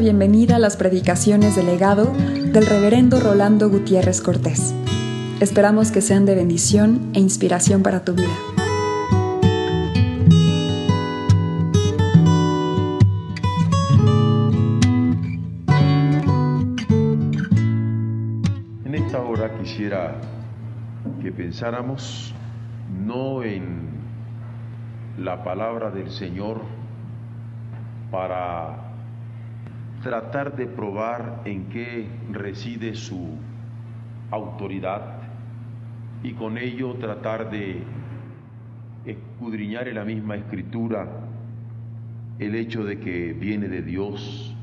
bienvenida a las predicaciones del legado del reverendo Rolando Gutiérrez Cortés. Esperamos que sean de bendición e inspiración para tu vida. En esta hora quisiera que pensáramos no en la palabra del Señor para tratar de probar en qué reside su autoridad y con ello tratar de escudriñar en la misma escritura el hecho de que viene de Dios,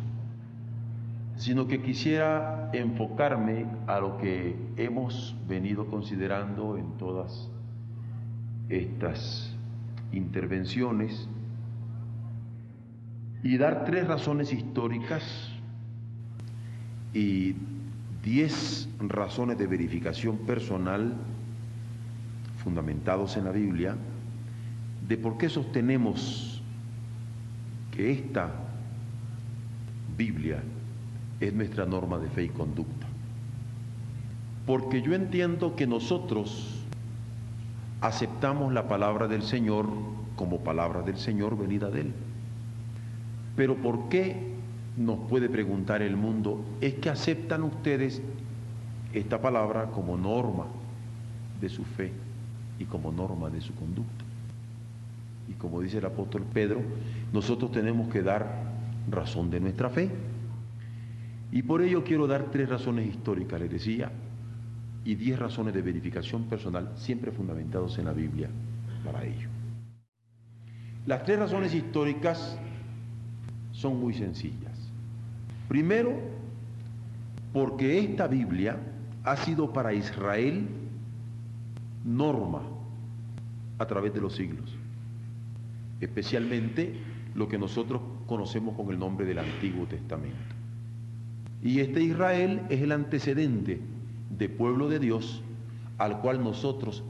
sino que quisiera enfocarme a lo que hemos venido considerando en todas estas intervenciones y dar tres razones históricas y diez razones de verificación personal fundamentados en la Biblia de por qué sostenemos que esta Biblia es nuestra norma de fe y conducta. Porque yo entiendo que nosotros aceptamos la palabra del Señor como palabra del Señor venida de Él. Pero ¿por qué nos puede preguntar el mundo? Es que aceptan ustedes esta palabra como norma de su fe y como norma de su conducta. Y como dice el apóstol Pedro, nosotros tenemos que dar razón de nuestra fe. Y por ello quiero dar tres razones históricas, les decía, y diez razones de verificación personal, siempre fundamentados en la Biblia para ello. Las tres razones históricas son muy sencillas. Primero, porque esta Biblia ha sido para Israel norma a través de los siglos, especialmente lo que nosotros conocemos con el nombre del Antiguo Testamento. Y este Israel es el antecedente de pueblo de Dios al cual nosotros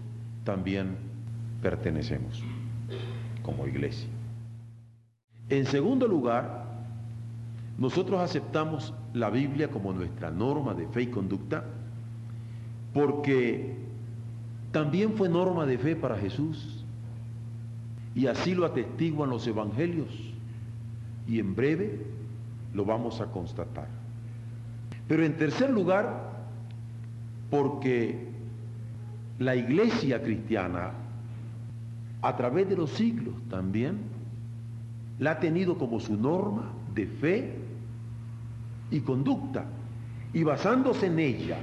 también pertenecemos como iglesia. En segundo lugar, nosotros aceptamos la Biblia como nuestra norma de fe y conducta porque también fue norma de fe para Jesús y así lo atestiguan los evangelios y en breve lo vamos a constatar. Pero en tercer lugar, porque la iglesia cristiana a través de los siglos también la ha tenido como su norma de fe y conducta. Y basándose en ella,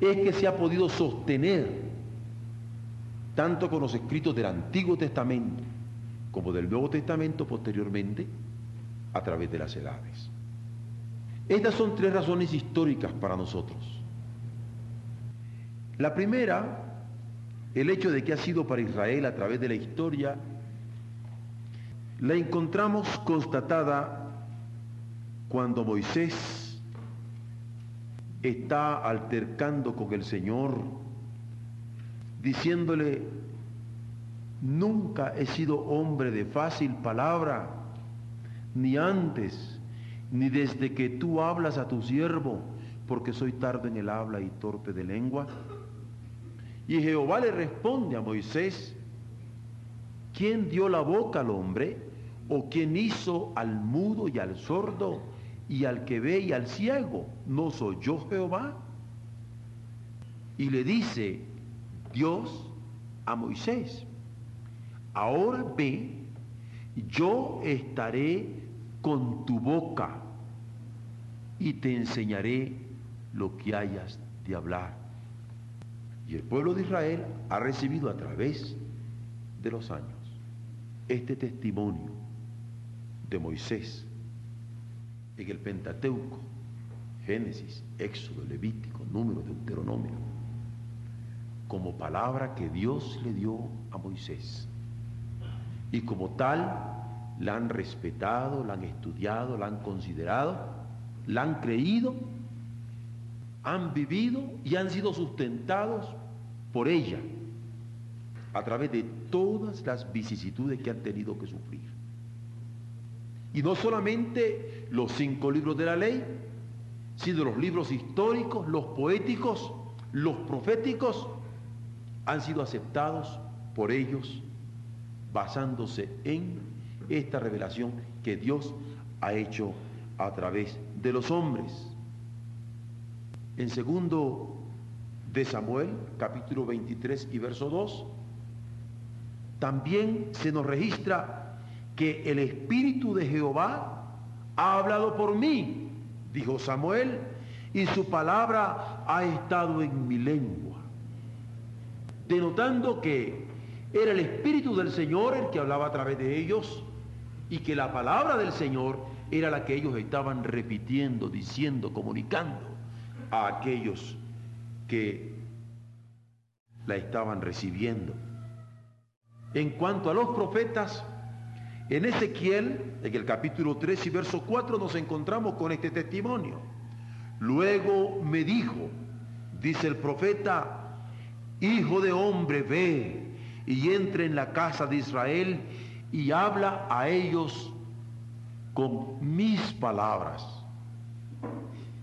es que se ha podido sostener, tanto con los escritos del Antiguo Testamento como del Nuevo Testamento posteriormente, a través de las edades. Estas son tres razones históricas para nosotros. La primera, el hecho de que ha sido para Israel a través de la historia la encontramos constatada cuando Moisés está altercando con el Señor, diciéndole, nunca he sido hombre de fácil palabra, ni antes, ni desde que tú hablas a tu siervo, porque soy tardo en el habla y torpe de lengua. Y Jehová le responde a Moisés, ¿quién dio la boca al hombre? ¿O quién hizo al mudo y al sordo y al que ve y al ciego? ¿No soy yo Jehová? Y le dice Dios a Moisés, ahora ve, yo estaré con tu boca y te enseñaré lo que hayas de hablar. Y el pueblo de Israel ha recibido a través de los años este testimonio de Moisés en el Pentateuco, Génesis, Éxodo, Levítico, Número, Deuteronomio, como palabra que Dios le dio a Moisés. Y como tal, la han respetado, la han estudiado, la han considerado, la han creído, han vivido y han sido sustentados por ella a través de todas las vicisitudes que han tenido que sufrir. Y no solamente los cinco libros de la ley, sino los libros históricos, los poéticos, los proféticos, han sido aceptados por ellos basándose en esta revelación que Dios ha hecho a través de los hombres. En segundo de Samuel, capítulo 23 y verso 2, también se nos registra que el Espíritu de Jehová ha hablado por mí, dijo Samuel, y su palabra ha estado en mi lengua, denotando que era el Espíritu del Señor el que hablaba a través de ellos y que la palabra del Señor era la que ellos estaban repitiendo, diciendo, comunicando a aquellos que la estaban recibiendo. En cuanto a los profetas, en Ezequiel, en el capítulo 3 y verso 4, nos encontramos con este testimonio. Luego me dijo, dice el profeta, hijo de hombre, ve y entra en la casa de Israel y habla a ellos con mis palabras.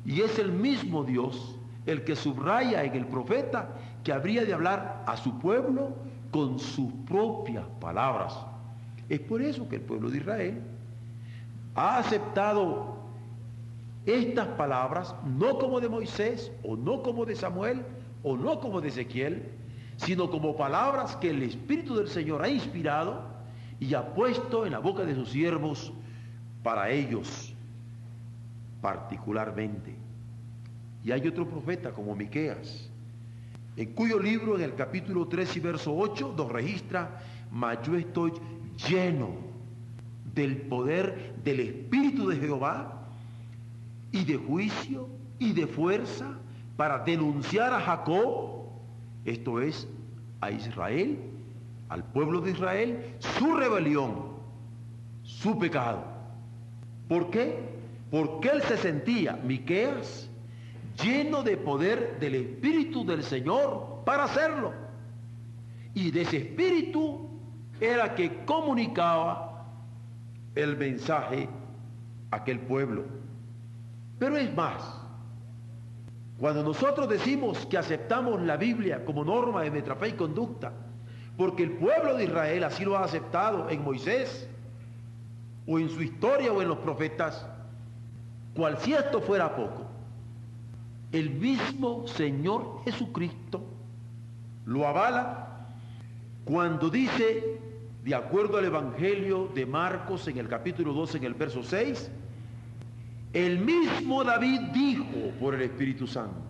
Y es el mismo Dios el que subraya en el profeta que habría de hablar a su pueblo con sus propias palabras. Es por eso que el pueblo de Israel ha aceptado estas palabras no como de Moisés o no como de Samuel o no como de Ezequiel, sino como palabras que el Espíritu del Señor ha inspirado y ha puesto en la boca de sus siervos para ellos particularmente. Y hay otro profeta como Miqueas, en cuyo libro en el capítulo 3 y verso 8 nos registra, mas yo estoy lleno del poder del Espíritu de Jehová y de juicio y de fuerza para denunciar a Jacob, esto es, a Israel, al pueblo de Israel, su rebelión, su pecado. ¿Por qué? Porque él se sentía, Miqueas, lleno de poder del Espíritu del Señor para hacerlo. Y de ese Espíritu era que comunicaba el mensaje a aquel pueblo. Pero es más, cuando nosotros decimos que aceptamos la Biblia como norma de nuestra fe y conducta, porque el pueblo de Israel así lo ha aceptado en Moisés, o en su historia o en los profetas, cual si esto fuera poco, el mismo Señor Jesucristo lo avala cuando dice, de acuerdo al Evangelio de Marcos en el capítulo 12, en el verso 6, el mismo David dijo por el Espíritu Santo,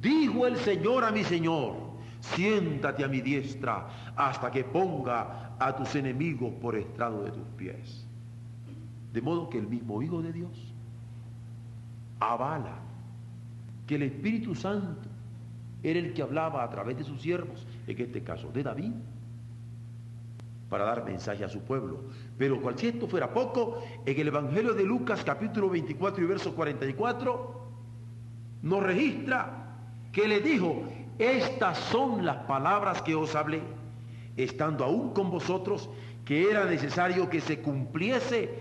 dijo el Señor a mi Señor, siéntate a mi diestra hasta que ponga a tus enemigos por estrado de tus pies. De modo que el mismo Hijo de Dios avala que el Espíritu Santo era el que hablaba a través de sus siervos, en este caso de David, para dar mensaje a su pueblo. Pero cual si esto fuera poco, en el Evangelio de Lucas capítulo 24 y verso 44, nos registra que le dijo, estas son las palabras que os hablé, estando aún con vosotros, que era necesario que se cumpliese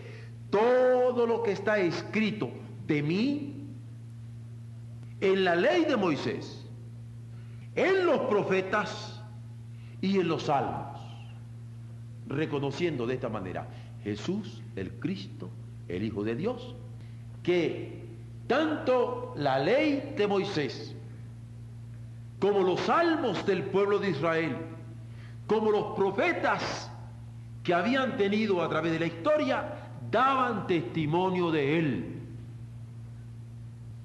todo lo que está escrito de mí en la ley de Moisés, en los profetas y en los salmos, reconociendo de esta manera Jesús, el Cristo, el Hijo de Dios, que tanto la ley de Moisés como los salmos del pueblo de Israel, como los profetas que habían tenido a través de la historia, daban testimonio de él.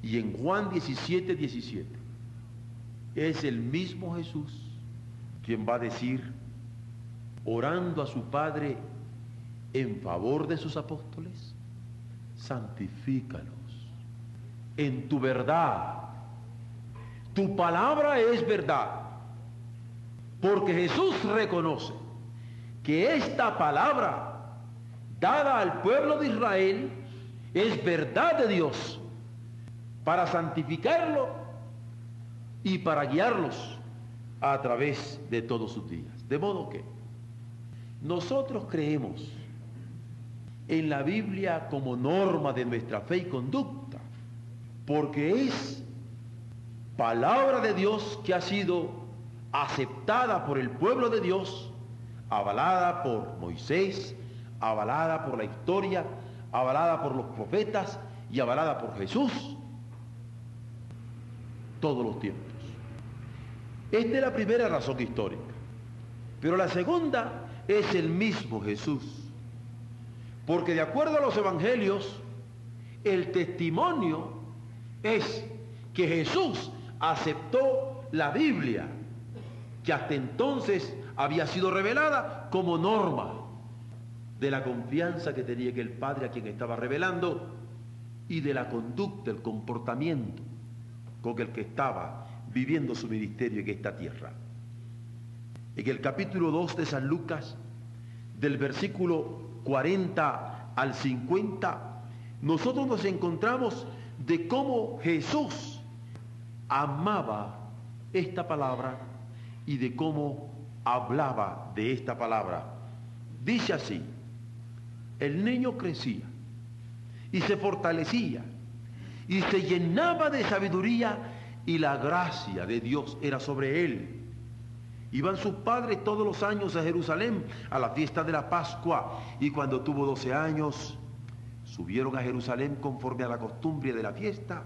Y en Juan 17, 17, es el mismo Jesús quien va a decir, orando a su Padre en favor de sus apóstoles, santifícalos en tu verdad. Tu palabra es verdad. Porque Jesús reconoce que esta palabra dada al pueblo de Israel es verdad de Dios para santificarlo y para guiarlos a través de todos sus días. De modo que nosotros creemos en la Biblia como norma de nuestra fe y conducta, porque es palabra de Dios que ha sido aceptada por el pueblo de Dios, avalada por Moisés, avalada por la historia, avalada por los profetas y avalada por Jesús todos los tiempos. Esta es la primera razón histórica. Pero la segunda es el mismo Jesús. Porque de acuerdo a los evangelios, el testimonio es que Jesús aceptó la Biblia, que hasta entonces había sido revelada como norma de la confianza que tenía que el Padre a quien estaba revelando y de la conducta, el comportamiento con el que estaba viviendo su ministerio en esta tierra. En el capítulo 2 de San Lucas, del versículo 40 al 50, nosotros nos encontramos de cómo Jesús amaba esta palabra y de cómo hablaba de esta palabra. Dice así, el niño crecía y se fortalecía y se llenaba de sabiduría y la gracia de Dios era sobre él. Iban sus padres todos los años a Jerusalén a la fiesta de la Pascua y cuando tuvo 12 años subieron a Jerusalén conforme a la costumbre de la fiesta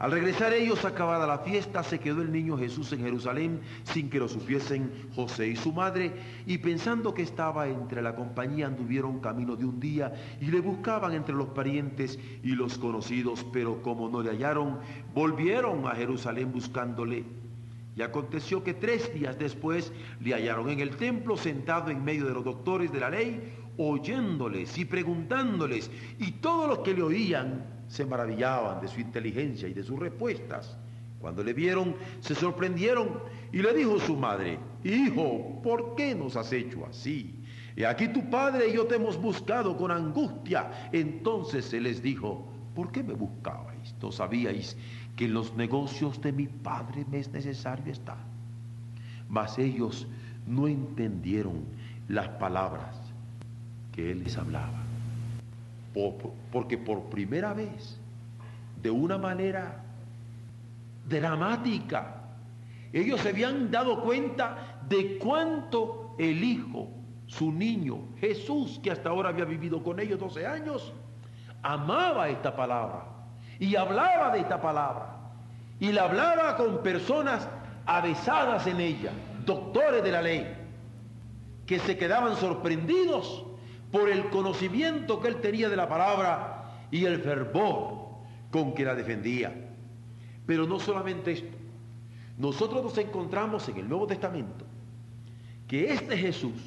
al regresar ellos acabada la fiesta, se quedó el niño Jesús en Jerusalén sin que lo supiesen José y su madre, y pensando que estaba entre la compañía, anduvieron camino de un día y le buscaban entre los parientes y los conocidos, pero como no le hallaron, volvieron a Jerusalén buscándole. Y aconteció que tres días después le hallaron en el templo sentado en medio de los doctores de la ley, oyéndoles y preguntándoles, y todos los que le oían se maravillaban de su inteligencia y de sus respuestas. Cuando le vieron, se sorprendieron y le dijo su madre, Hijo, ¿por qué nos has hecho así? Y aquí tu padre y yo te hemos buscado con angustia. Entonces se les dijo, ¿por qué me buscabais? ¿No sabíais que en los negocios de mi padre me es necesario estar? Mas ellos no entendieron las palabras que él les hablaba porque por primera vez, de una manera dramática, ellos se habían dado cuenta de cuánto el Hijo, su niño, Jesús, que hasta ahora había vivido con ellos 12 años, amaba esta palabra y hablaba de esta palabra y la hablaba con personas avesadas en ella, doctores de la ley, que se quedaban sorprendidos por el conocimiento que él tenía de la palabra y el fervor con que la defendía. Pero no solamente esto, nosotros nos encontramos en el Nuevo Testamento que este Jesús,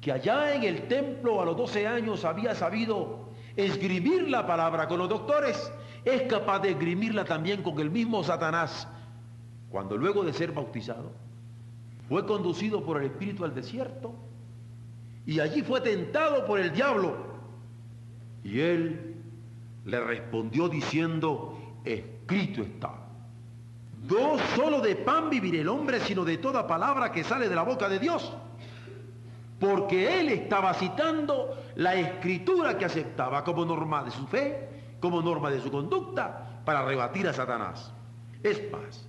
que allá en el templo a los 12 años había sabido esgrimir la palabra con los doctores, es capaz de esgrimirla también con el mismo Satanás, cuando luego de ser bautizado, fue conducido por el Espíritu al desierto y allí fue tentado por el diablo. Y él le respondió diciendo, escrito está. No solo de pan vivir el hombre, sino de toda palabra que sale de la boca de Dios. Porque él estaba citando la escritura que aceptaba como norma de su fe, como norma de su conducta, para rebatir a Satanás. Es más,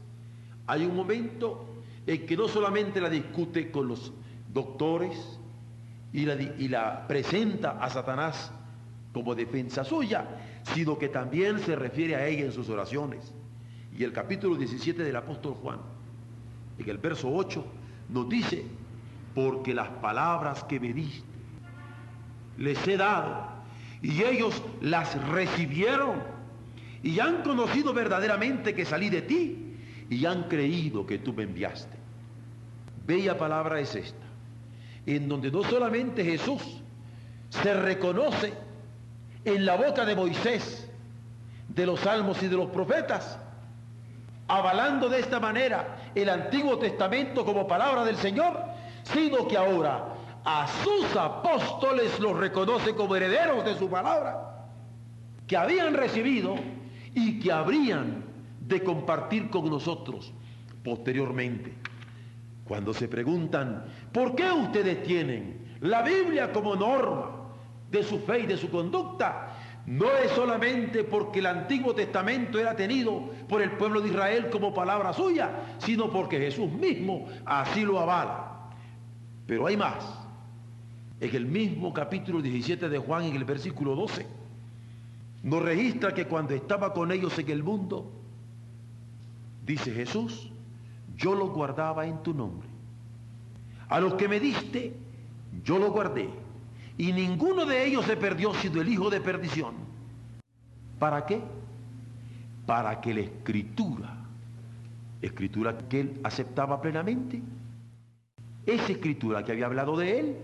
hay un momento en que no solamente la discute con los doctores, y la, presenta a Satanás como defensa suya, sino que también se refiere a ella en sus oraciones. Y el capítulo 17 del apóstol Juan, en el verso 8, nos dice, porque las palabras que me diste, les he dado, y ellos las recibieron, y han conocido verdaderamente que salí de ti, y han creído que tú me enviaste. Bella palabra es esta en donde no solamente Jesús se reconoce en la boca de Moisés, de los salmos y de los profetas, avalando de esta manera el Antiguo Testamento como palabra del Señor, sino que ahora a sus apóstoles los reconoce como herederos de su palabra, que habían recibido y que habrían de compartir con nosotros posteriormente. Cuando se preguntan, ¿por qué ustedes tienen la Biblia como norma de su fe y de su conducta, no es solamente porque el Antiguo Testamento era tenido por el pueblo de Israel como palabra suya, sino porque Jesús mismo así lo avala. Pero hay más. En el mismo capítulo 17 de Juan, en el versículo 12, nos registra que cuando estaba con ellos en el mundo, dice Jesús, yo lo guardaba en tu nombre. A los que me diste, yo lo guardé y ninguno de ellos se perdió sino el hijo de perdición. ¿Para qué? Para que la escritura, escritura que él aceptaba plenamente, esa escritura que había hablado de él,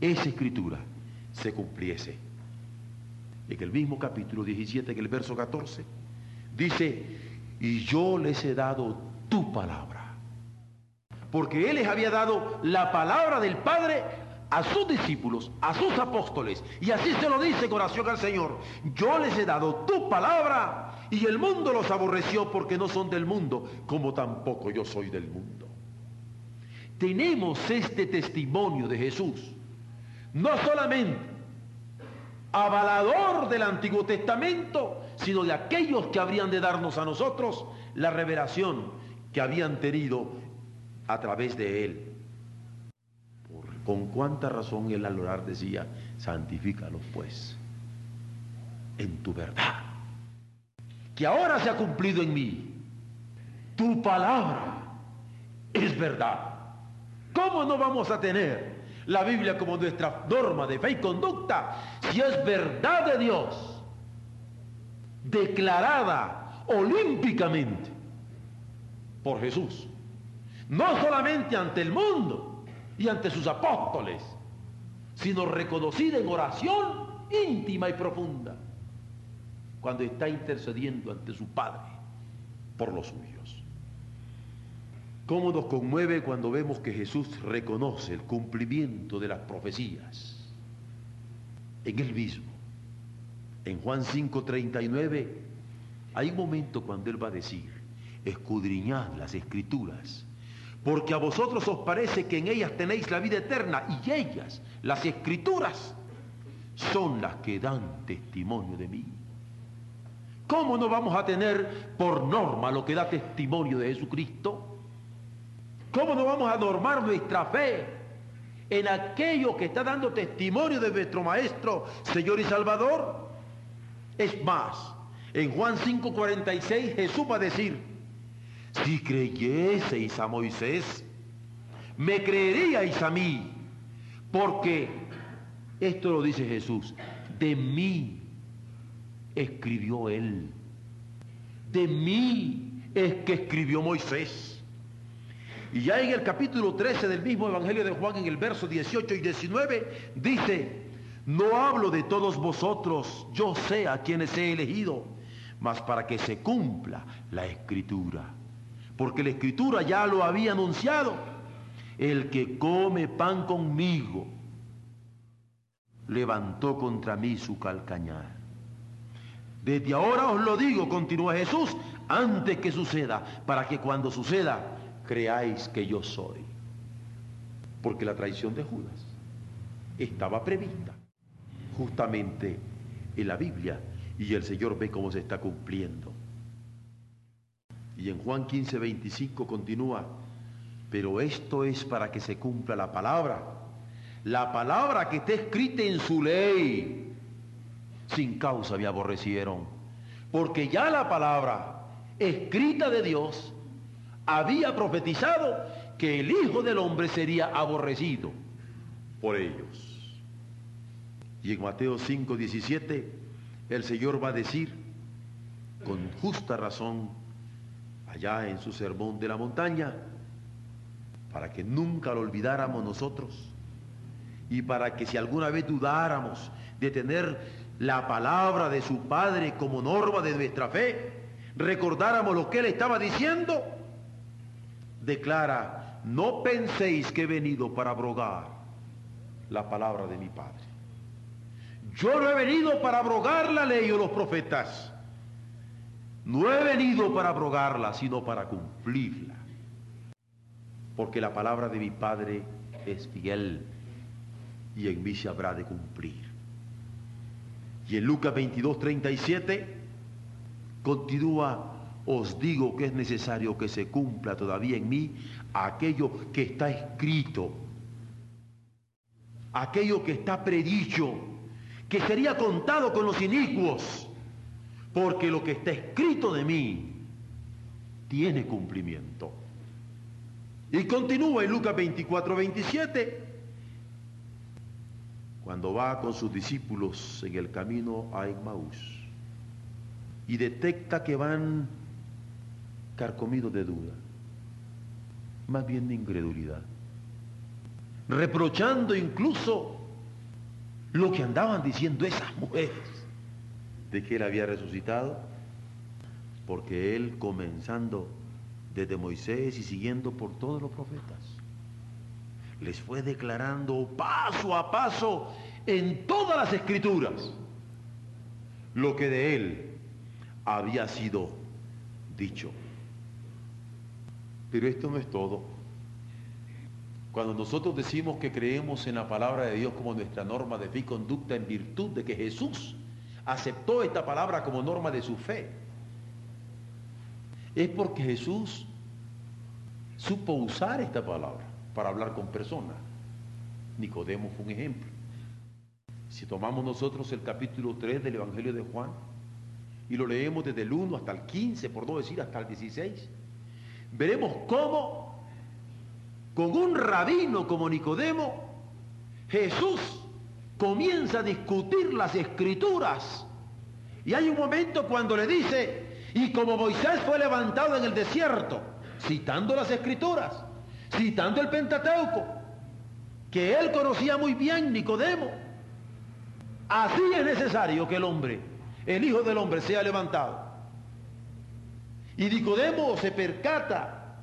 esa escritura se cumpliese. En el mismo capítulo 17, en el verso 14, dice, y yo les he dado tu palabra. Porque él les había dado la palabra del Padre a sus discípulos, a sus apóstoles, y así se lo dice con oración al Señor, yo les he dado tu palabra y el mundo los aborreció porque no son del mundo, como tampoco yo soy del mundo. Tenemos este testimonio de Jesús, no solamente avalador del Antiguo Testamento, sino de aquellos que habrían de darnos a nosotros la revelación que habían tenido a través de él. Con cuánta razón él al orar decía, santifícalos pues en tu verdad, que ahora se ha cumplido en mí. Tu palabra es verdad. ¿Cómo no vamos a tener la Biblia como nuestra norma de fe y conducta si es verdad de Dios, declarada olímpicamente por Jesús? No solamente ante el mundo, y ante sus apóstoles, sino reconocida en oración íntima y profunda, cuando está intercediendo ante su Padre por los suyos. ¿Cómo nos conmueve cuando vemos que Jesús reconoce el cumplimiento de las profecías en él mismo? En Juan 5:39 hay un momento cuando él va a decir, escudriñad las escrituras porque a vosotros os parece que en ellas tenéis la vida eterna y ellas, las escrituras, son las que dan testimonio de mí. ¿Cómo no vamos a tener por norma lo que da testimonio de Jesucristo? ¿Cómo no vamos a normar nuestra fe en aquello que está dando testimonio de nuestro Maestro, Señor y Salvador? Es más, en Juan 5:46 Jesús va a decir, si creyeseis a Moisés, me creeríais a mí, porque esto lo dice Jesús, de mí escribió él, de mí es que escribió Moisés. Y ya en el capítulo 13 del mismo Evangelio de Juan, en el verso 18 y 19, dice, no hablo de todos vosotros, yo sé a quienes he elegido, mas para que se cumpla la escritura porque la escritura ya lo había anunciado. El que come pan conmigo levantó contra mí su calcañar. Desde ahora os lo digo, continúa Jesús, antes que suceda, para que cuando suceda creáis que yo soy. Porque la traición de Judas estaba prevista justamente en la Biblia y el Señor ve cómo se está cumpliendo. Y en Juan 15, 25 continúa, pero esto es para que se cumpla la palabra, la palabra que está escrita en su ley. Sin causa me aborrecieron, porque ya la palabra escrita de Dios había profetizado que el Hijo del Hombre sería aborrecido por ellos. Y en Mateo 5, 17, el Señor va a decir, con justa razón, allá en su sermón de la montaña, para que nunca lo olvidáramos nosotros y para que si alguna vez dudáramos de tener la palabra de su Padre como norma de nuestra fe, recordáramos lo que él estaba diciendo, declara, no penséis que he venido para abrogar la palabra de mi Padre. Yo no he venido para abrogar la ley o los profetas. No he venido para abrogarla, sino para cumplirla. Porque la palabra de mi Padre es fiel y en mí se habrá de cumplir. Y en Lucas 22, 37 continúa, os digo que es necesario que se cumpla todavía en mí aquello que está escrito, aquello que está predicho, que sería contado con los inicuos, porque lo que está escrito de mí tiene cumplimiento. Y continúa en Lucas 24, 27, cuando va con sus discípulos en el camino a Emmaús y detecta que van carcomidos de duda, más bien de incredulidad, reprochando incluso lo que andaban diciendo esas mujeres de que él había resucitado, porque él comenzando desde Moisés y siguiendo por todos los profetas, les fue declarando paso a paso en todas las escrituras lo que de él había sido dicho. Pero esto no es todo. Cuando nosotros decimos que creemos en la palabra de Dios como nuestra norma de fe y conducta en virtud de que Jesús aceptó esta palabra como norma de su fe, es porque Jesús supo usar esta palabra para hablar con personas. Nicodemo fue un ejemplo. Si tomamos nosotros el capítulo 3 del Evangelio de Juan y lo leemos desde el 1 hasta el 15, por no decir hasta el 16, veremos cómo con un rabino como Nicodemo, Jesús comienza a discutir las escrituras. Y hay un momento cuando le dice, y como Moisés fue levantado en el desierto, citando las escrituras, citando el Pentateuco, que él conocía muy bien, Nicodemo. Así es necesario que el hombre, el Hijo del Hombre, sea levantado. Y Nicodemo se percata,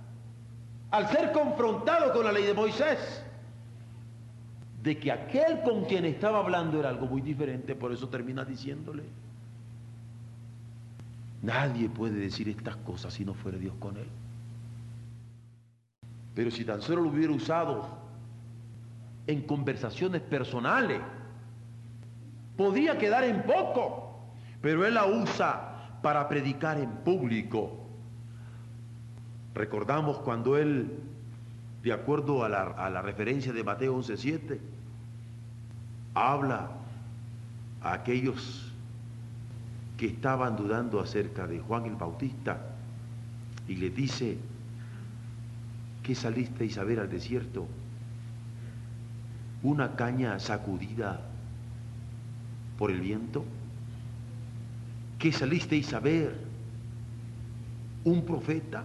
al ser confrontado con la ley de Moisés, de que aquel con quien estaba hablando era algo muy diferente, por eso termina diciéndole, nadie puede decir estas cosas si no fuera Dios con él. Pero si tan solo lo hubiera usado en conversaciones personales, podría quedar en poco. Pero él la usa para predicar en público. Recordamos cuando él, de acuerdo a la, a la referencia de Mateo 11.7, habla a aquellos que estaban dudando acerca de Juan el Bautista y le dice, ¿Qué salisteis a ver al desierto? ¿Una caña sacudida por el viento? ¿Qué salisteis a ver? ¿Un profeta?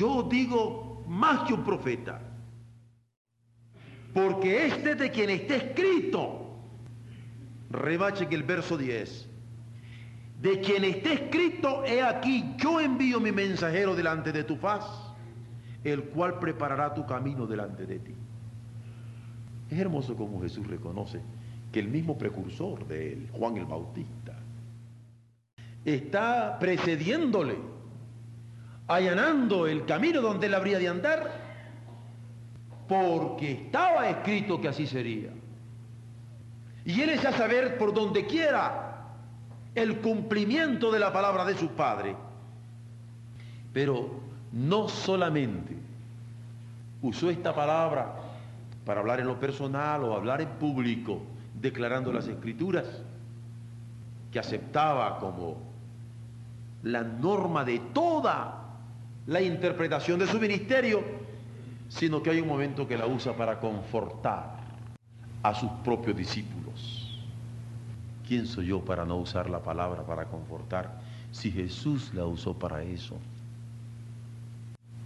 Yo digo más que un profeta, porque este de quien está escrito, rebache que el verso 10, de quien está escrito, he aquí, yo envío mi mensajero delante de tu faz el cual preparará tu camino delante de ti. Es hermoso como Jesús reconoce que el mismo precursor de él, Juan el Bautista, está precediéndole, allanando el camino donde él habría de andar, porque estaba escrito que así sería. Y él es a saber por donde quiera el cumplimiento de la palabra de su Padre. Pero no solamente usó esta palabra para hablar en lo personal o hablar en público, declarando las escrituras, que aceptaba como la norma de toda la interpretación de su ministerio, sino que hay un momento que la usa para confortar a sus propios discípulos. ¿Quién soy yo para no usar la palabra para confortar si Jesús la usó para eso?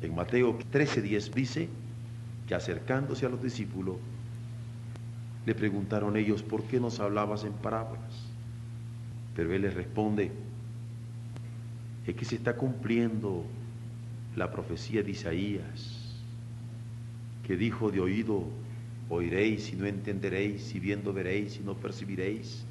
En Mateo 13:10 dice que acercándose a los discípulos, le preguntaron ellos, ¿por qué nos hablabas en parábolas? Pero él les responde, es que se está cumpliendo la profecía de Isaías, que dijo de oído, oiréis y no entenderéis, y viendo veréis y no percibiréis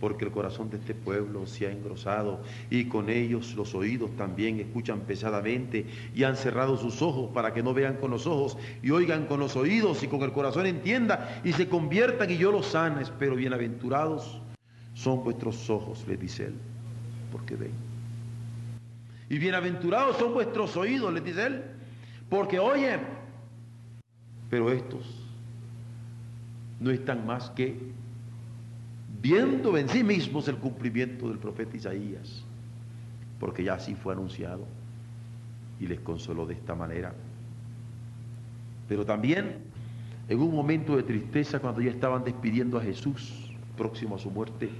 porque el corazón de este pueblo se ha engrosado y con ellos los oídos también escuchan pesadamente y han cerrado sus ojos para que no vean con los ojos y oigan con los oídos y con el corazón entienda y se conviertan y yo los sanes, pero bienaventurados son vuestros ojos, le dice él, porque ven. Y bienaventurados son vuestros oídos, le dice él, porque oyen. Pero estos no están más que viendo en sí mismos el cumplimiento del profeta Isaías, porque ya así fue anunciado y les consoló de esta manera. Pero también en un momento de tristeza cuando ya estaban despidiendo a Jesús, próximo a su muerte,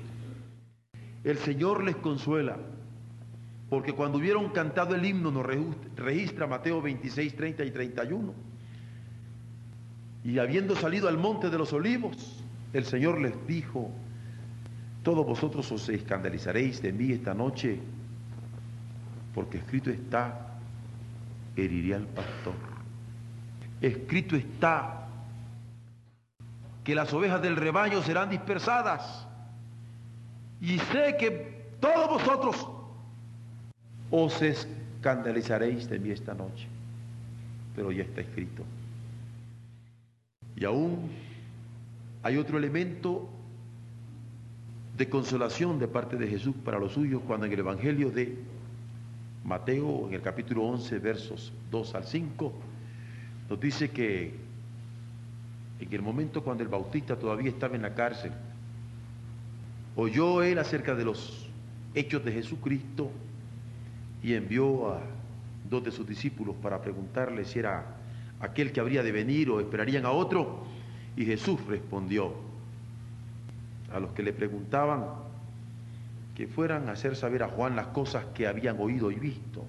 el Señor les consuela, porque cuando hubieron cantado el himno nos registra Mateo 26, 30 y 31, y habiendo salido al monte de los olivos, el Señor les dijo, todos vosotros os escandalizaréis de mí esta noche, porque escrito está, heriré al pastor. Escrito está, que las ovejas del rebaño serán dispersadas. Y sé que todos vosotros os escandalizaréis de mí esta noche. Pero ya está escrito. Y aún hay otro elemento de consolación de parte de Jesús para los suyos cuando en el Evangelio de Mateo, en el capítulo 11, versos 2 al 5, nos dice que en el momento cuando el Bautista todavía estaba en la cárcel, oyó él acerca de los hechos de Jesucristo y envió a dos de sus discípulos para preguntarle si era aquel que habría de venir o esperarían a otro. Y Jesús respondió a los que le preguntaban que fueran a hacer saber a Juan las cosas que habían oído y visto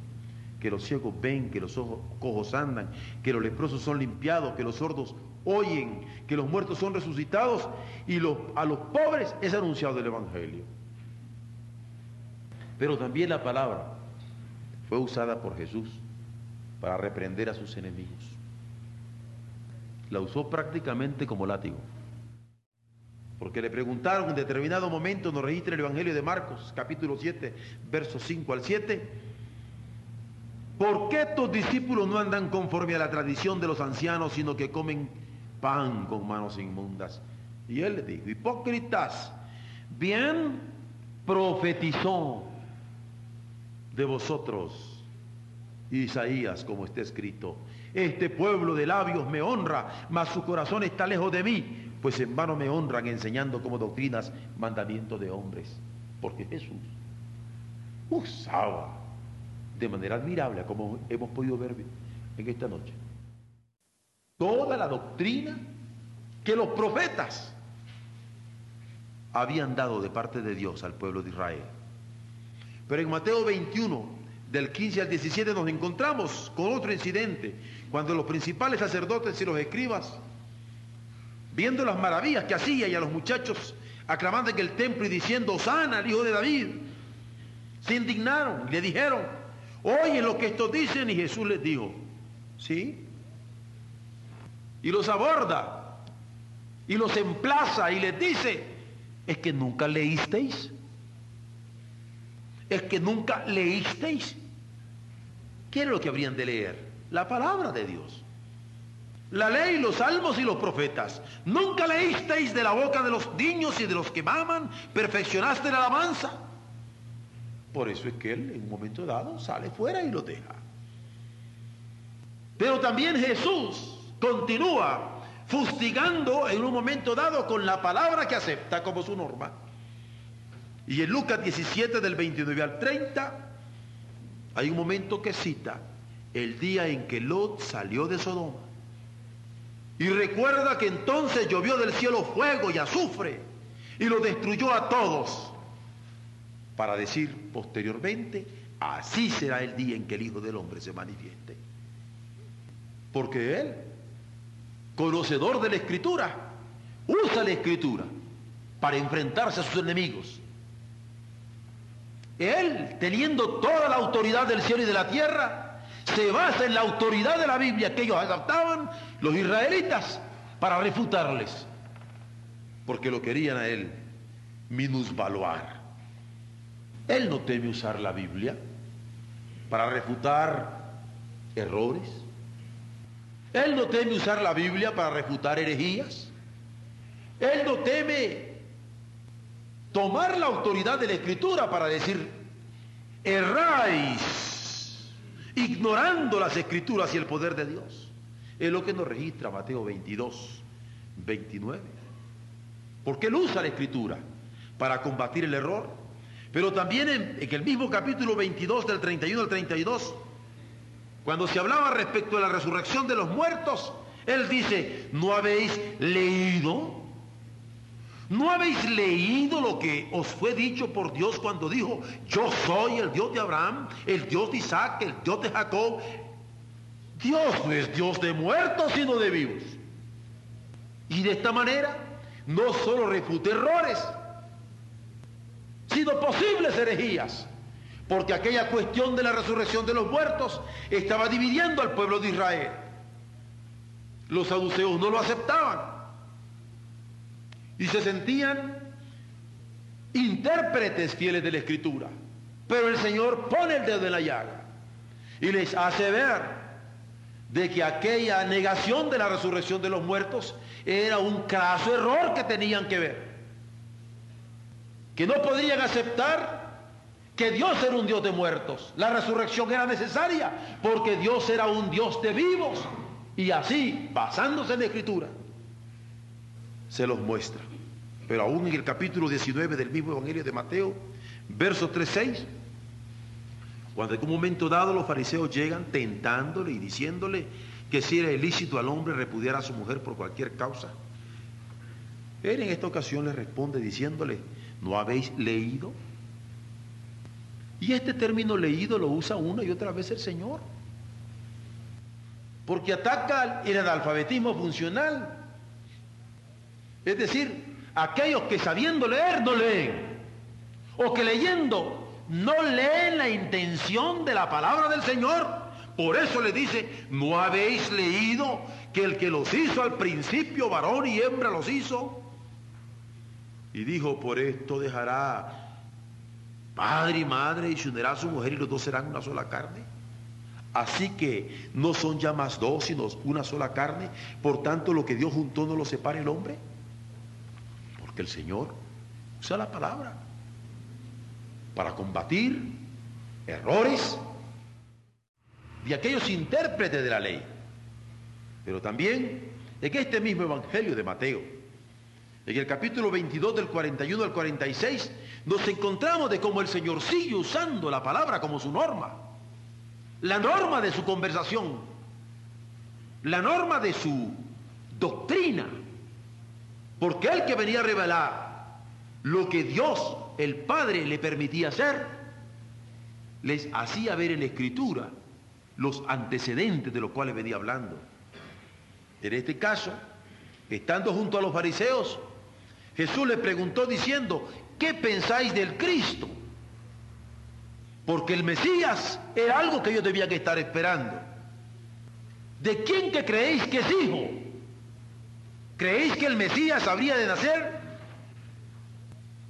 que los ciegos ven, que los ojos, cojos andan, que los leprosos son limpiados, que los sordos oyen, que los muertos son resucitados y a los pobres es anunciado el Evangelio. Pero también la palabra fue usada por Jesús para reprender a sus enemigos. La usó prácticamente como látigo. Porque le preguntaron en determinado momento, nos registra el Evangelio de Marcos, capítulo 7, versos 5 al 7, ¿por qué tus discípulos no andan conforme a la tradición de los ancianos, sino que comen pan con manos inmundas. Y él le dijo, hipócritas, bien profetizó de vosotros Isaías, como está escrito. Este pueblo de labios me honra, mas su corazón está lejos de mí, pues en vano me honran enseñando como doctrinas mandamientos de hombres. Porque Jesús usaba de manera admirable, como hemos podido ver en esta noche, toda la doctrina que los profetas habían dado de parte de Dios al pueblo de Israel. Pero en Mateo 21, del 15 al 17, nos encontramos con otro incidente, cuando los principales sacerdotes y los escribas, viendo las maravillas que hacía y a los muchachos aclamando en el templo y diciendo, sana al hijo de David, se indignaron y le dijeron, oye lo que estos dicen y Jesús les dijo, ¿sí? y los aborda y los emplaza y les dice, es que nunca leísteis. Es que nunca leísteis. ¿Qué es lo que habrían de leer? La palabra de Dios. La ley, los salmos y los profetas. Nunca leísteis de la boca de los niños y de los que maman, perfeccionaste la alabanza. Por eso es que él en un momento dado sale fuera y lo deja. Pero también Jesús continúa fustigando en un momento dado con la palabra que acepta como su norma. Y en Lucas 17 del 29 al 30 hay un momento que cita el día en que Lot salió de Sodoma. Y recuerda que entonces llovió del cielo fuego y azufre y lo destruyó a todos. Para decir posteriormente, así será el día en que el Hijo del Hombre se manifieste. Porque Él conocedor de la escritura, usa la escritura para enfrentarse a sus enemigos. Él, teniendo toda la autoridad del cielo y de la tierra, se basa en la autoridad de la Biblia que ellos adaptaban, los israelitas, para refutarles. Porque lo querían a él minusvaluar. Él no teme usar la Biblia para refutar errores, él no teme usar la Biblia para refutar herejías. Él no teme tomar la autoridad de la escritura para decir, erráis, ignorando las escrituras y el poder de Dios. Es lo que nos registra Mateo 22, 29. Porque él usa la escritura para combatir el error. Pero también en, en el mismo capítulo 22 del 31 al 32, cuando se hablaba respecto a la resurrección de los muertos, él dice, ¿no habéis leído? ¿No habéis leído lo que os fue dicho por Dios cuando dijo, yo soy el Dios de Abraham, el Dios de Isaac, el Dios de Jacob? Dios no es Dios de muertos, sino de vivos. Y de esta manera, no solo refute errores, sino posibles herejías. Porque aquella cuestión de la resurrección de los muertos estaba dividiendo al pueblo de Israel. Los saduceos no lo aceptaban y se sentían intérpretes fieles de la escritura. Pero el Señor pone el dedo en la llaga y les hace ver de que aquella negación de la resurrección de los muertos era un craso error que tenían que ver. Que no podían aceptar que Dios era un Dios de muertos. La resurrección era necesaria porque Dios era un Dios de vivos. Y así, basándose en la escritura, se los muestra. Pero aún en el capítulo 19 del mismo Evangelio de Mateo, verso 3.6, cuando en un momento dado los fariseos llegan tentándole y diciéndole que si era ilícito al hombre repudiar a su mujer por cualquier causa, él en esta ocasión le responde diciéndole, ¿no habéis leído? Y este término leído lo usa una y otra vez el Señor. Porque ataca el analfabetismo funcional. Es decir, aquellos que sabiendo leer no leen, o que leyendo no leen la intención de la palabra del Señor. Por eso le dice, ¿no habéis leído que el que los hizo al principio, varón y hembra los hizo? Y dijo, por esto dejará padre y madre y se unirá a su mujer y los dos serán una sola carne. Así que no son ya más dos, sino una sola carne. Por tanto, lo que Dios juntó no lo separa el hombre que el Señor usa la palabra para combatir errores de aquellos intérpretes de la ley. Pero también en este mismo Evangelio de Mateo, en el capítulo 22 del 41 al 46, nos encontramos de cómo el Señor sigue usando la palabra como su norma, la norma de su conversación, la norma de su doctrina, porque el que venía a revelar lo que Dios, el Padre, le permitía hacer, les hacía ver en la Escritura los antecedentes de los cuales venía hablando. En este caso, estando junto a los fariseos, Jesús le preguntó diciendo, ¿qué pensáis del Cristo? Porque el Mesías era algo que ellos debían estar esperando. ¿De quién que creéis que es hijo? ¿Creéis que el Mesías habría de nacer?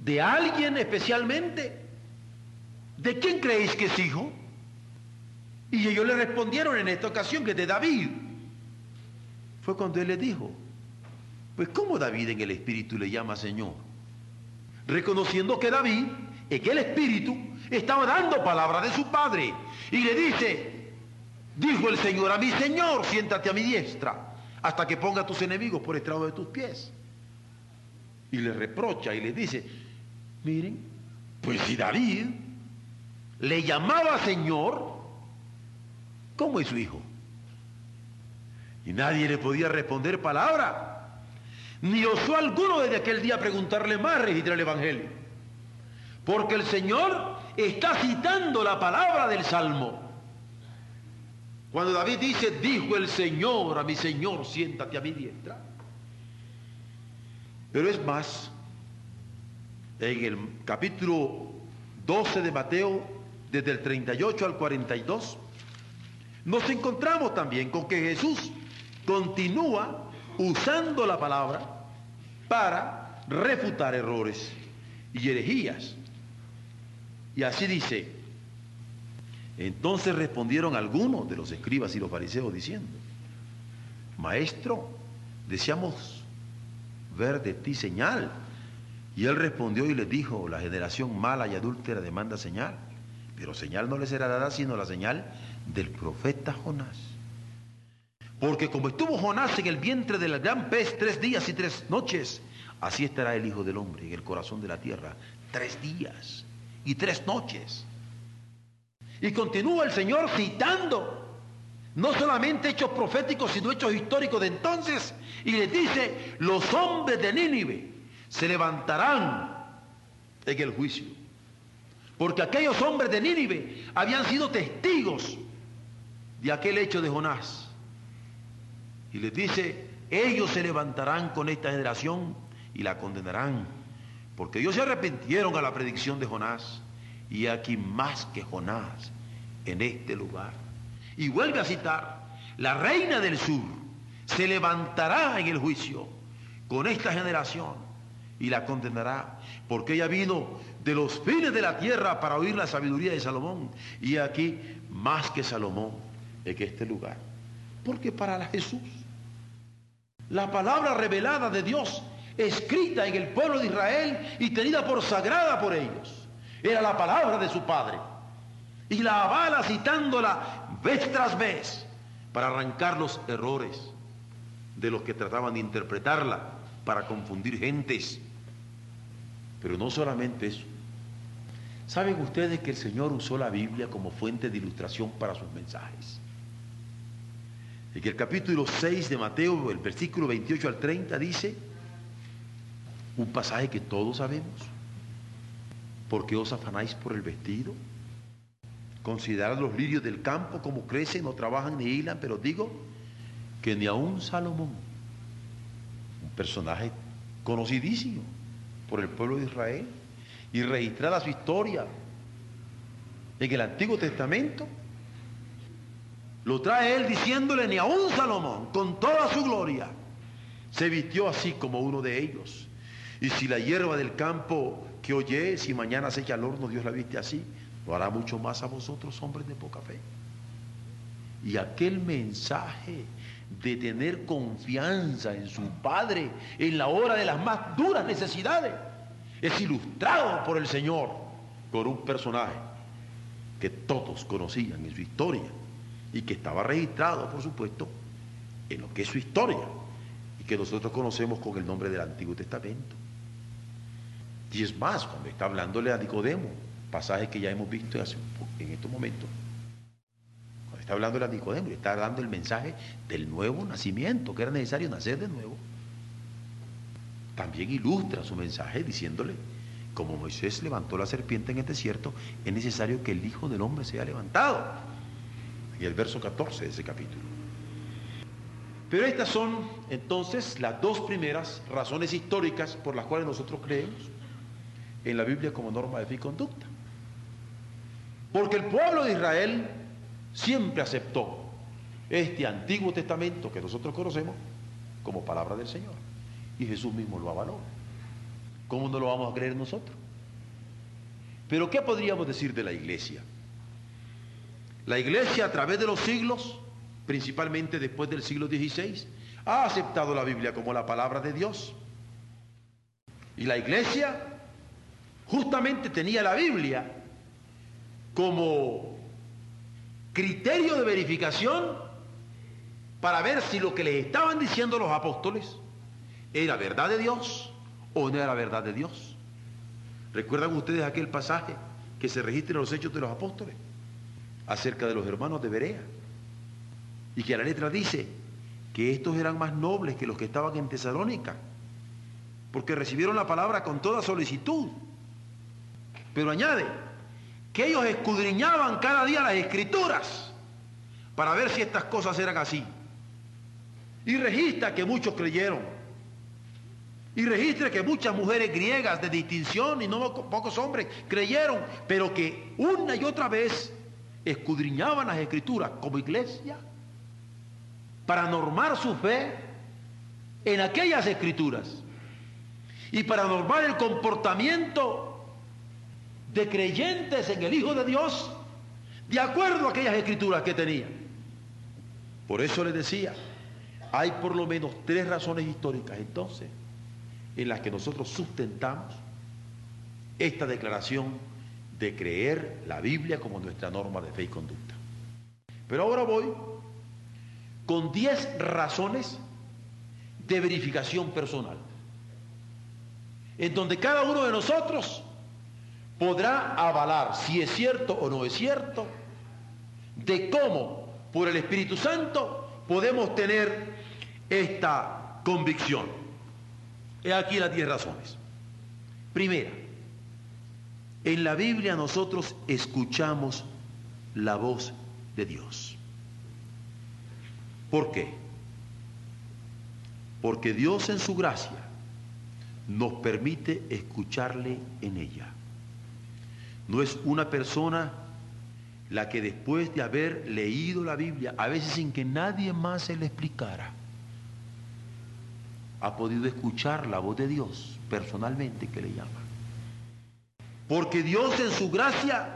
¿De alguien especialmente? ¿De quién creéis que es hijo? Y ellos le respondieron en esta ocasión que de David. Fue cuando él les dijo, pues ¿cómo David en el Espíritu le llama Señor? Reconociendo que David, en el Espíritu, estaba dando palabra de su Padre. Y le dice, dijo el Señor a mi Señor, siéntate a mi diestra hasta que ponga a tus enemigos por estrado de tus pies. Y le reprocha y le dice, miren, pues si David le llamaba Señor, ¿cómo es su hijo? Y nadie le podía responder palabra. Ni osó alguno desde aquel día preguntarle más, registra el Evangelio. Porque el Señor está citando la palabra del Salmo. Cuando David dice, dijo el Señor a mi Señor, siéntate a mi diestra. Pero es más, en el capítulo 12 de Mateo, desde el 38 al 42, nos encontramos también con que Jesús continúa usando la palabra para refutar errores y herejías. Y así dice, entonces respondieron algunos de los escribas y los fariseos diciendo, Maestro, deseamos ver de ti señal. Y él respondió y les dijo, la generación mala y adúltera demanda señal, pero señal no le será dada sino la señal del profeta Jonás. Porque como estuvo Jonás en el vientre del gran pez tres días y tres noches, así estará el Hijo del Hombre en el corazón de la tierra tres días y tres noches. Y continúa el Señor citando no solamente hechos proféticos, sino hechos históricos de entonces, y les dice, los hombres de Nínive se levantarán en el juicio. Porque aquellos hombres de Nínive habían sido testigos de aquel hecho de Jonás. Y les dice, ellos se levantarán con esta generación y la condenarán. Porque ellos se arrepintieron a la predicción de Jonás. Y aquí más que Jonás en este lugar. Y vuelve a citar, la reina del sur se levantará en el juicio con esta generación y la condenará, porque ella vino de los fines de la tierra para oír la sabiduría de Salomón. Y aquí más que Salomón en este lugar. Porque para Jesús, la palabra revelada de Dios, escrita en el pueblo de Israel y tenida por sagrada por ellos, era la palabra de su Padre. Y la avala citándola vez tras vez para arrancar los errores de los que trataban de interpretarla para confundir gentes. Pero no solamente eso. ¿Saben ustedes que el Señor usó la Biblia como fuente de ilustración para sus mensajes? En el capítulo 6 de Mateo, el versículo 28 al 30, dice un pasaje que todos sabemos. ¿Por qué os afanáis por el vestido? Considerad los lirios del campo como crecen, no trabajan ni hilan, pero digo que ni aun Salomón, un personaje conocidísimo por el pueblo de Israel y registrada su historia en el Antiguo Testamento, lo trae él diciéndole, ni aun Salomón, con toda su gloria, se vistió así como uno de ellos. Y si la hierba del campo que oye, si mañana se echa al horno, Dios la viste así, lo hará mucho más a vosotros, hombres de poca fe. Y aquel mensaje de tener confianza en su Padre en la hora de las más duras necesidades. Es ilustrado por el Señor con un personaje que todos conocían en su historia y que estaba registrado, por supuesto, en lo que es su historia y que nosotros conocemos con el nombre del Antiguo Testamento. Y es más, cuando está hablándole a Nicodemo, pasaje que ya hemos visto en estos momentos, está hablando de Nicodemo y está dando el mensaje del nuevo nacimiento, que era necesario nacer de nuevo. También ilustra su mensaje diciéndole, como Moisés levantó la serpiente en el desierto, es necesario que el Hijo del Hombre sea levantado. Y el verso 14 de ese capítulo. Pero estas son entonces las dos primeras razones históricas por las cuales nosotros creemos en la Biblia como norma de fe y conducta. Porque el pueblo de Israel siempre aceptó este Antiguo Testamento que nosotros conocemos como palabra del Señor. Y Jesús mismo lo avaló. ¿Cómo no lo vamos a creer nosotros? Pero ¿qué podríamos decir de la iglesia? La iglesia a través de los siglos, principalmente después del siglo XVI, ha aceptado la Biblia como la palabra de Dios. Y la iglesia justamente tenía la Biblia como criterio de verificación para ver si lo que les estaban diciendo los apóstoles era verdad de Dios o no era verdad de Dios. ¿Recuerdan ustedes aquel pasaje que se registra en los hechos de los apóstoles acerca de los hermanos de Berea? Y que la letra dice que estos eran más nobles que los que estaban en Tesalónica, porque recibieron la palabra con toda solicitud. Pero añade, que ellos escudriñaban cada día las escrituras para ver si estas cosas eran así. Y registra que muchos creyeron. Y registra que muchas mujeres griegas de distinción y no pocos hombres creyeron, pero que una y otra vez escudriñaban las escrituras como iglesia para normar su fe en aquellas escrituras y para normar el comportamiento de creyentes en el Hijo de Dios de acuerdo a aquellas escrituras que tenían. Por eso les decía, hay por lo menos tres razones históricas entonces en las que nosotros sustentamos esta declaración de creer la Biblia como nuestra norma de fe y conducta. Pero ahora voy con 10 razones de verificación personal, en donde cada uno de nosotros podrá avalar si es cierto o no es cierto, de cómo por el Espíritu Santo podemos tener esta convicción. He aquí las 10 razones. Primera, en la Biblia nosotros escuchamos la voz de Dios. ¿Por qué? Porque Dios en su gracia nos permite escucharle en ella. No es una persona la que después de haber leído la Biblia, a veces sin que nadie más se le explicara, ha podido escuchar la voz de Dios personalmente que le llama. Porque Dios en su gracia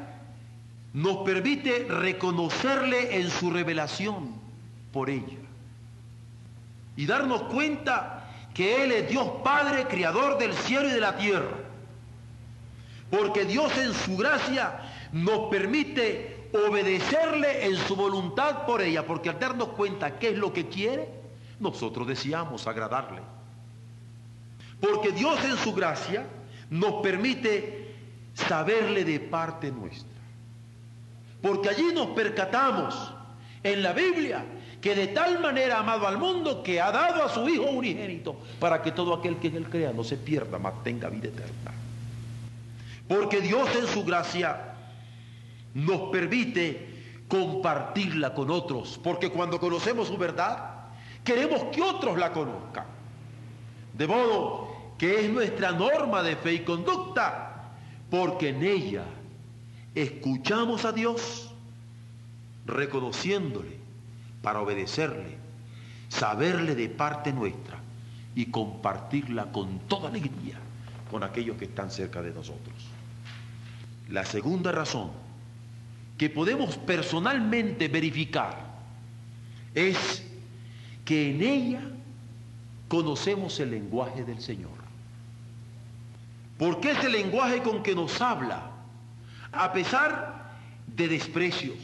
nos permite reconocerle en su revelación por ella. Y darnos cuenta que Él es Dios Padre, Creador del cielo y de la tierra. Porque Dios en su gracia nos permite obedecerle en su voluntad por ella. Porque al darnos cuenta qué es lo que quiere, nosotros deseamos agradarle. Porque Dios en su gracia nos permite saberle de parte nuestra. Porque allí nos percatamos en la Biblia que de tal manera ha amado al mundo que ha dado a su Hijo unigénito para que todo aquel que en él crea no se pierda, mas tenga vida eterna. Porque Dios en su gracia nos permite compartirla con otros, porque cuando conocemos su verdad, queremos que otros la conozcan. De modo que es nuestra norma de fe y conducta, porque en ella escuchamos a Dios reconociéndole para obedecerle, saberle de parte nuestra y compartirla con toda alegría con aquellos que están cerca de nosotros. La segunda razón que podemos personalmente verificar es que en ella conocemos el lenguaje del Señor. Porque es el lenguaje con que nos habla, a pesar de desprecios,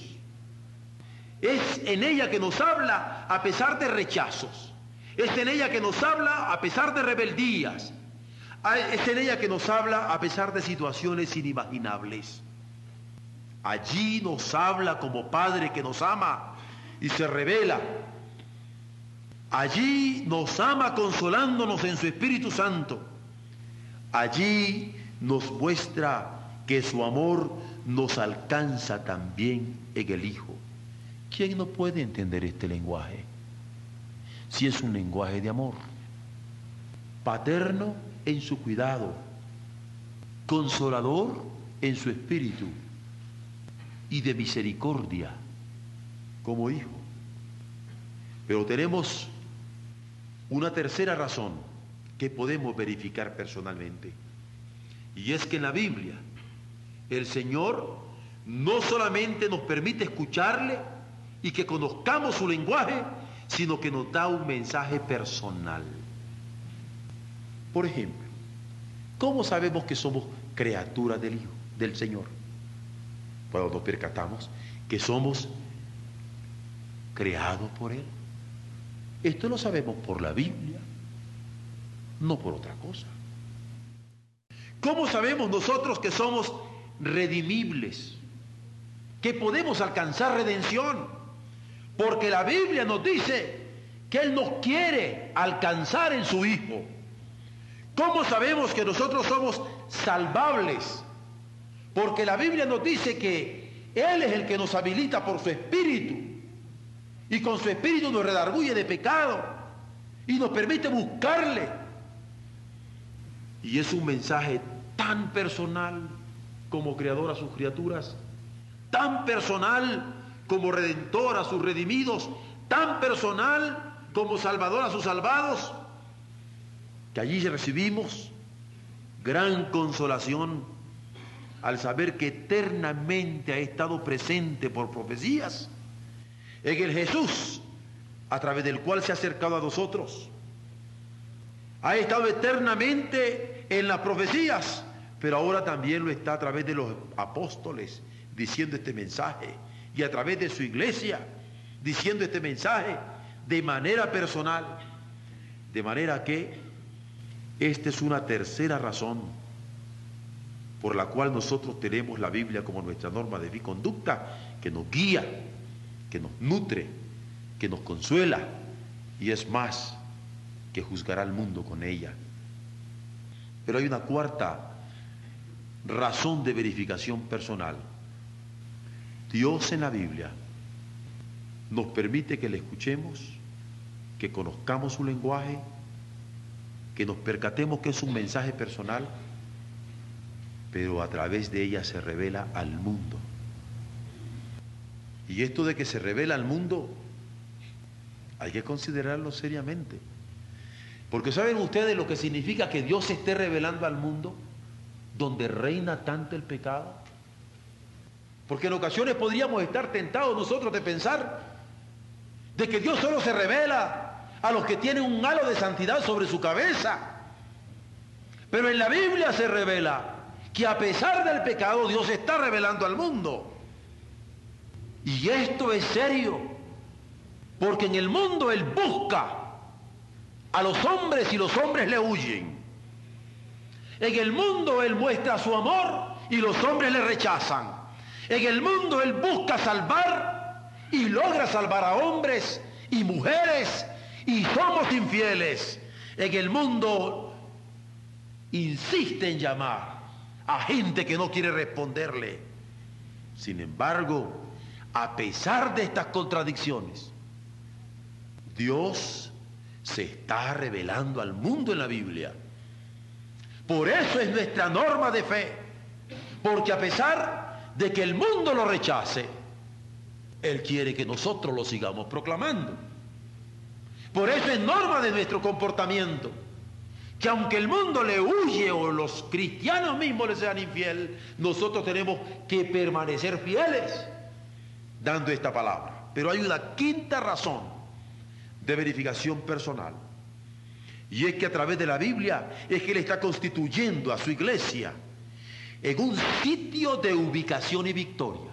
es en ella que nos habla a pesar de rechazos. Es en ella que nos habla a pesar de rebeldías. Es en ella que nos habla a pesar de situaciones inimaginables. Allí nos habla como Padre que nos ama y se revela. Allí nos ama consolándonos en su Espíritu Santo. Allí nos muestra que su amor nos alcanza también en el Hijo. ¿Quién no puede entender este lenguaje? Si es un lenguaje de amor, paterno en su cuidado, consolador en su espíritu y de misericordia como hijo. Pero tenemos una tercera razón que podemos verificar personalmente. Y es que en la Biblia el Señor no solamente nos permite escucharle, y que conozcamos su lenguaje, sino que nos da un mensaje personal. Por ejemplo, ¿cómo sabemos que somos criaturas del Hijo, del Señor? Cuando nos percatamos que somos creados por Él. Esto lo sabemos por la Biblia, no por otra cosa. ¿Cómo sabemos nosotros que somos redimibles? Que podemos alcanzar redención. Porque la Biblia nos dice que Él nos quiere alcanzar en su Hijo. ¿Cómo sabemos que nosotros somos salvables? Porque la Biblia nos dice que Él es el que nos habilita por su espíritu. Y con su espíritu nos redarguye de pecado. Y nos permite buscarle. Y es un mensaje tan personal como creador a sus criaturas. Tan personal como redentor a sus redimidos, tan personal como salvador a sus salvados, que allí recibimos gran consolación al saber que eternamente ha estado presente por profecías en el Jesús a través del cual se ha acercado a nosotros. Ha estado eternamente en las profecías pero ahora también lo está a través de los apóstoles diciendo este mensaje y a través de su iglesia diciendo este mensaje de manera personal. De manera que esta es una tercera razón por la cual nosotros tenemos la Biblia como nuestra norma de conducta que nos guía, que nos nutre, que nos consuela y es más que juzgará al mundo con ella. Pero hay una cuarta razón de verificación personal. Dios en la Biblia nos permite que le escuchemos, que conozcamos su lenguaje, que nos percatemos que es un mensaje personal, pero a través de ella se revela al mundo. Y esto de que se revela al mundo, hay que considerarlo seriamente. Porque ¿saben ustedes lo que significa que Dios se esté revelando al mundo donde reina tanto el pecado? Porque en ocasiones podríamos estar tentados nosotros de pensar de que Dios solo se revela a los que tienen un halo de santidad sobre su cabeza. Pero en la Biblia se revela que a pesar del pecado Dios está revelando al mundo. Y esto es serio, porque en el mundo Él busca a los hombres y los hombres le huyen. En el mundo Él muestra su amor y los hombres le rechazan. En el mundo Él busca salvar y logra salvar a hombres y mujeres y somos infieles. En el mundo insiste en llamar a gente que no quiere responderle. Sin embargo, a pesar de estas contradicciones, Dios se está revelando al mundo en la Biblia. Por eso es nuestra norma de fe. Porque a pesar de que el mundo lo rechace, Él quiere que nosotros lo sigamos proclamando. Por eso es norma de nuestro comportamiento. Que aunque el mundo le huye o los cristianos mismos le sean infiel, nosotros tenemos que permanecer fieles dando esta palabra. Pero hay una quinta razón de verificación personal. Y es que a través de la Biblia es que Él está constituyendo a su iglesia en un sitio de ubicación y victoria.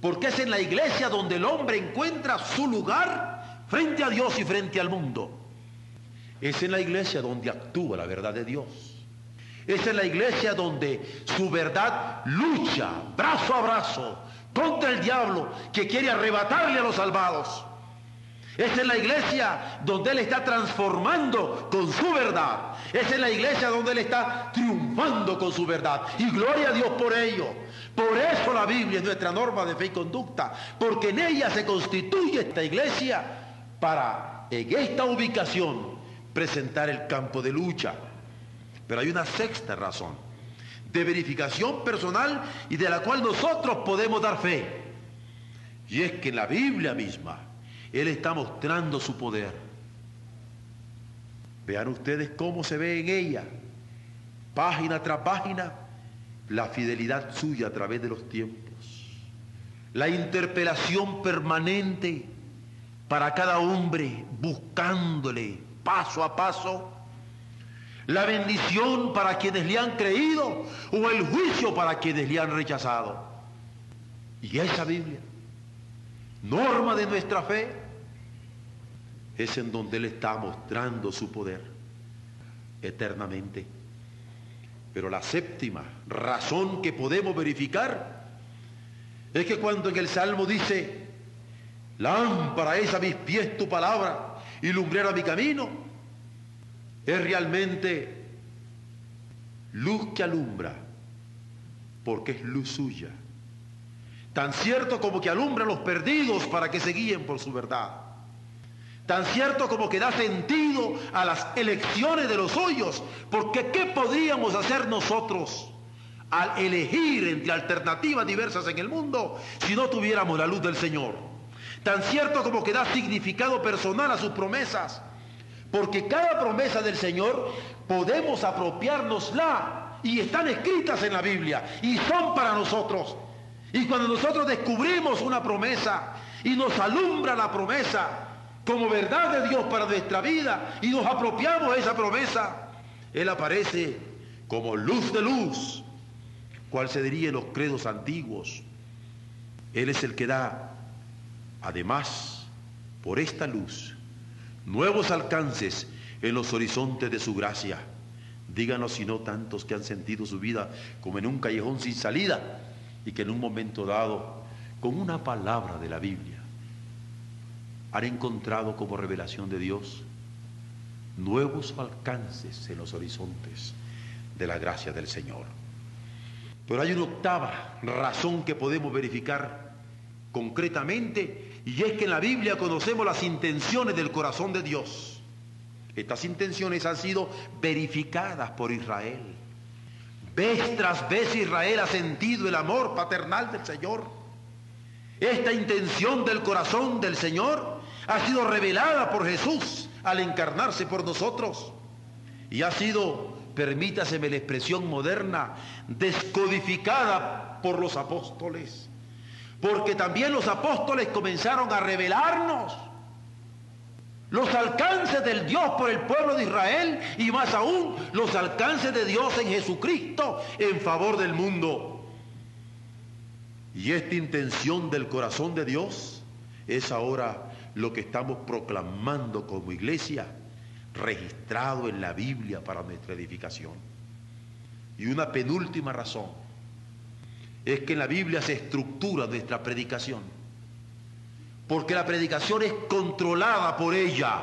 Porque es en la iglesia donde el hombre encuentra su lugar frente a Dios y frente al mundo. Es en la iglesia donde actúa la verdad de Dios. Es en la iglesia donde su verdad lucha brazo a brazo contra el diablo que quiere arrebatarle a los salvados. Es en la iglesia donde Él está transformando con su verdad. Es en la iglesia donde Él está triunfando con su verdad. Y gloria a Dios por ello. Por eso la Biblia es nuestra norma de fe y conducta. Porque en ella se constituye esta iglesia para en esta ubicación presentar el campo de lucha. Pero hay una sexta razón de verificación personal y de la cual nosotros podemos dar fe. Y es que en la Biblia misma él está mostrando su poder. Vean ustedes cómo se ve en ella, página tras página, la fidelidad suya a través de los tiempos. La interpelación permanente para cada hombre, buscándole paso a paso. La bendición para quienes le han creído o el juicio para quienes le han rechazado. Y esa Biblia norma de nuestra fe, es en donde Él está mostrando su poder eternamente. Pero la séptima razón que podemos verificar es que cuando en el Salmo dice, lámpara es a mis pies tu palabra y lumbrera mi camino, es realmente luz que alumbra, porque es luz suya Tan cierto como que alumbra a los perdidos para que se guíen por su verdad. Tan cierto como que da sentido a las elecciones de los suyos. Porque ¿qué podríamos hacer nosotros al elegir entre alternativas diversas en el mundo si no tuviéramos la luz del Señor? Tan cierto como que da significado personal a sus promesas. Porque cada promesa del Señor podemos apropiárnosla y están escritas en la Biblia y son para nosotros. Y cuando nosotros descubrimos una promesa y nos alumbra la promesa como verdad de Dios para nuestra vida y nos apropiamos de esa promesa, Él aparece como luz de luz, cual se diría en los credos antiguos. Él es el que da, además, por esta luz, nuevos alcances en los horizontes de su gracia. Díganos si no tantos que han sentido su vida como en un callejón sin salida y que en un momento dado, con una palabra de la Biblia, han encontrado como revelación de Dios nuevos alcances en los horizontes de la gracia del Señor. Pero hay una octava razón que podemos verificar concretamente y es que en la Biblia conocemos las intenciones del corazón de Dios. Estas intenciones han sido verificadas por Israel. Vez tras vez Israel ha sentido el amor paternal del Señor. Esta intención del corazón del Señor ha sido revelada por Jesús al encarnarse por nosotros y ha sido, permítaseme la expresión moderna, descodificada por los apóstoles. Porque también los apóstoles comenzaron a revelarnos los alcances del Dios por el pueblo de Israel y más aún los alcances de Dios en Jesucristo en favor del mundo. Y esta intención del corazón de Dios es ahora lo que estamos proclamando como iglesia, registrado en la Biblia para nuestra edificación. Y una penúltima razón es que en la Biblia se estructura nuestra predicación porque la predicación es controlada por ella.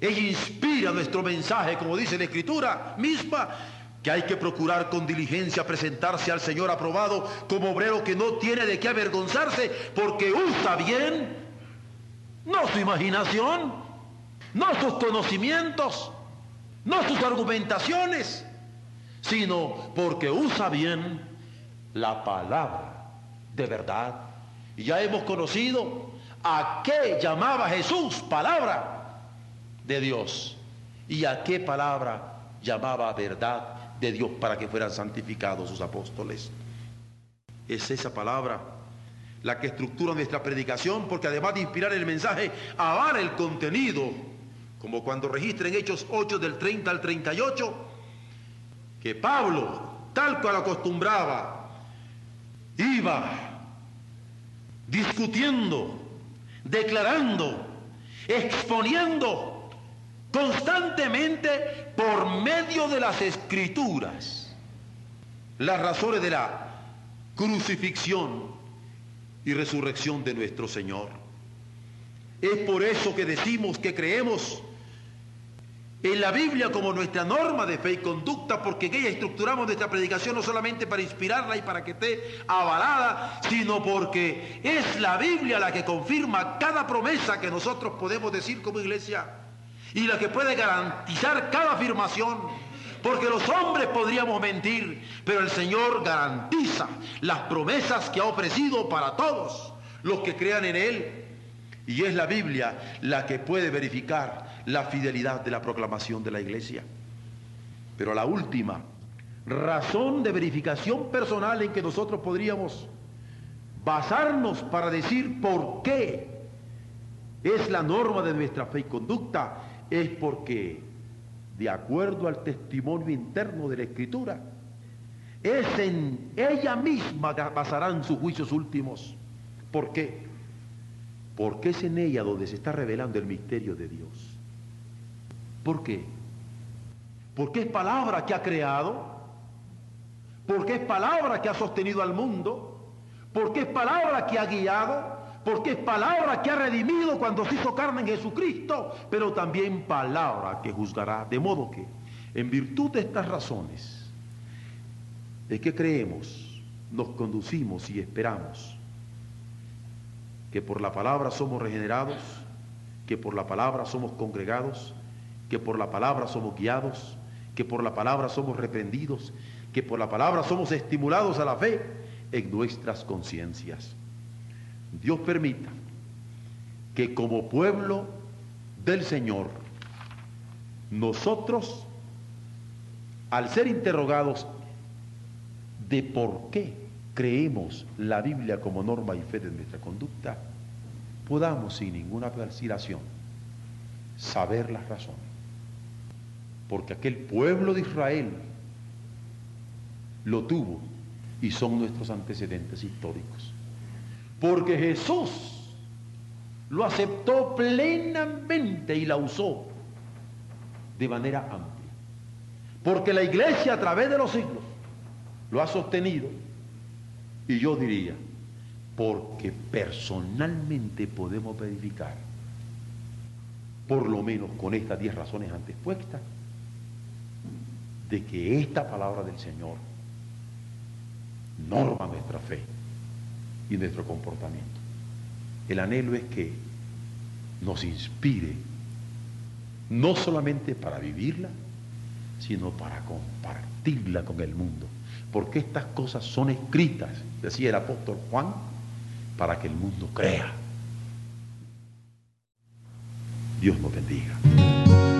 Ella inspira nuestro mensaje, como dice la Escritura misma, que hay que procurar con diligencia presentarse al Señor aprobado como obrero que no tiene de qué avergonzarse, porque usa bien, no su imaginación, no sus conocimientos, no sus argumentaciones, sino porque usa bien la palabra de verdad. Y ya hemos conocido a qué llamaba Jesús palabra de Dios. Y a qué palabra llamaba verdad de Dios para que fueran santificados sus apóstoles. Es esa palabra la que estructura nuestra predicación porque además de inspirar el mensaje, avala el contenido, como cuando registra en Hechos 8 del 30 al 38, que Pablo, tal cual acostumbraba, iba discutiendo, declarando, exponiendo constantemente por medio de las escrituras las razones de la crucifixión y resurrección de nuestro Señor. Es por eso que decimos que creemos en la Biblia como nuestra norma de fe y conducta, porque en ella estructuramos nuestra predicación no solamente para inspirarla y para que esté avalada, sino porque es la Biblia la que confirma cada promesa que nosotros podemos decir como iglesia y la que puede garantizar cada afirmación. Porque los hombres podríamos mentir, pero el Señor garantiza las promesas que ha ofrecido para todos los que crean en Él. Y es la Biblia la que puede verificar la fidelidad de la proclamación de la iglesia. Pero la última razón de verificación personal en que nosotros podríamos basarnos para decir por qué es la norma de nuestra fe y conducta es porque, de acuerdo al testimonio interno de la Escritura, es en ella misma que basarán sus juicios últimos. ¿Por qué? Porque es en ella donde se está revelando el misterio de Dios. ¿Por qué? Porque es palabra que ha creado, porque es palabra que ha sostenido al mundo, porque es palabra que ha guiado, porque es palabra que ha redimido cuando se hizo carne en Jesucristo, pero también palabra que juzgará. De modo que, en virtud de estas razones, es que creemos, nos conducimos y esperamos que por la palabra somos regenerados, que por la palabra somos congregados, que por la palabra somos guiados, que por la palabra somos reprendidos, que por la palabra somos estimulados a la fe en nuestras conciencias. Dios permita que como pueblo del Señor, nosotros, al ser interrogados de por qué creemos la Biblia como norma y fe de nuestra conducta, podamos sin ninguna vacilación saber las razones porque aquel pueblo de Israel lo tuvo y son nuestros antecedentes históricos. Porque Jesús lo aceptó plenamente y la usó de manera amplia. Porque la iglesia a través de los siglos lo ha sostenido y yo diría, porque personalmente podemos verificar, por lo menos con estas diez razones antes puestas, de que esta palabra del Señor norma nuestra fe y nuestro comportamiento. El anhelo es que nos inspire, no solamente para vivirla, sino para compartirla con el mundo. Porque estas cosas son escritas, decía el apóstol Juan, para que el mundo crea. Dios nos bendiga.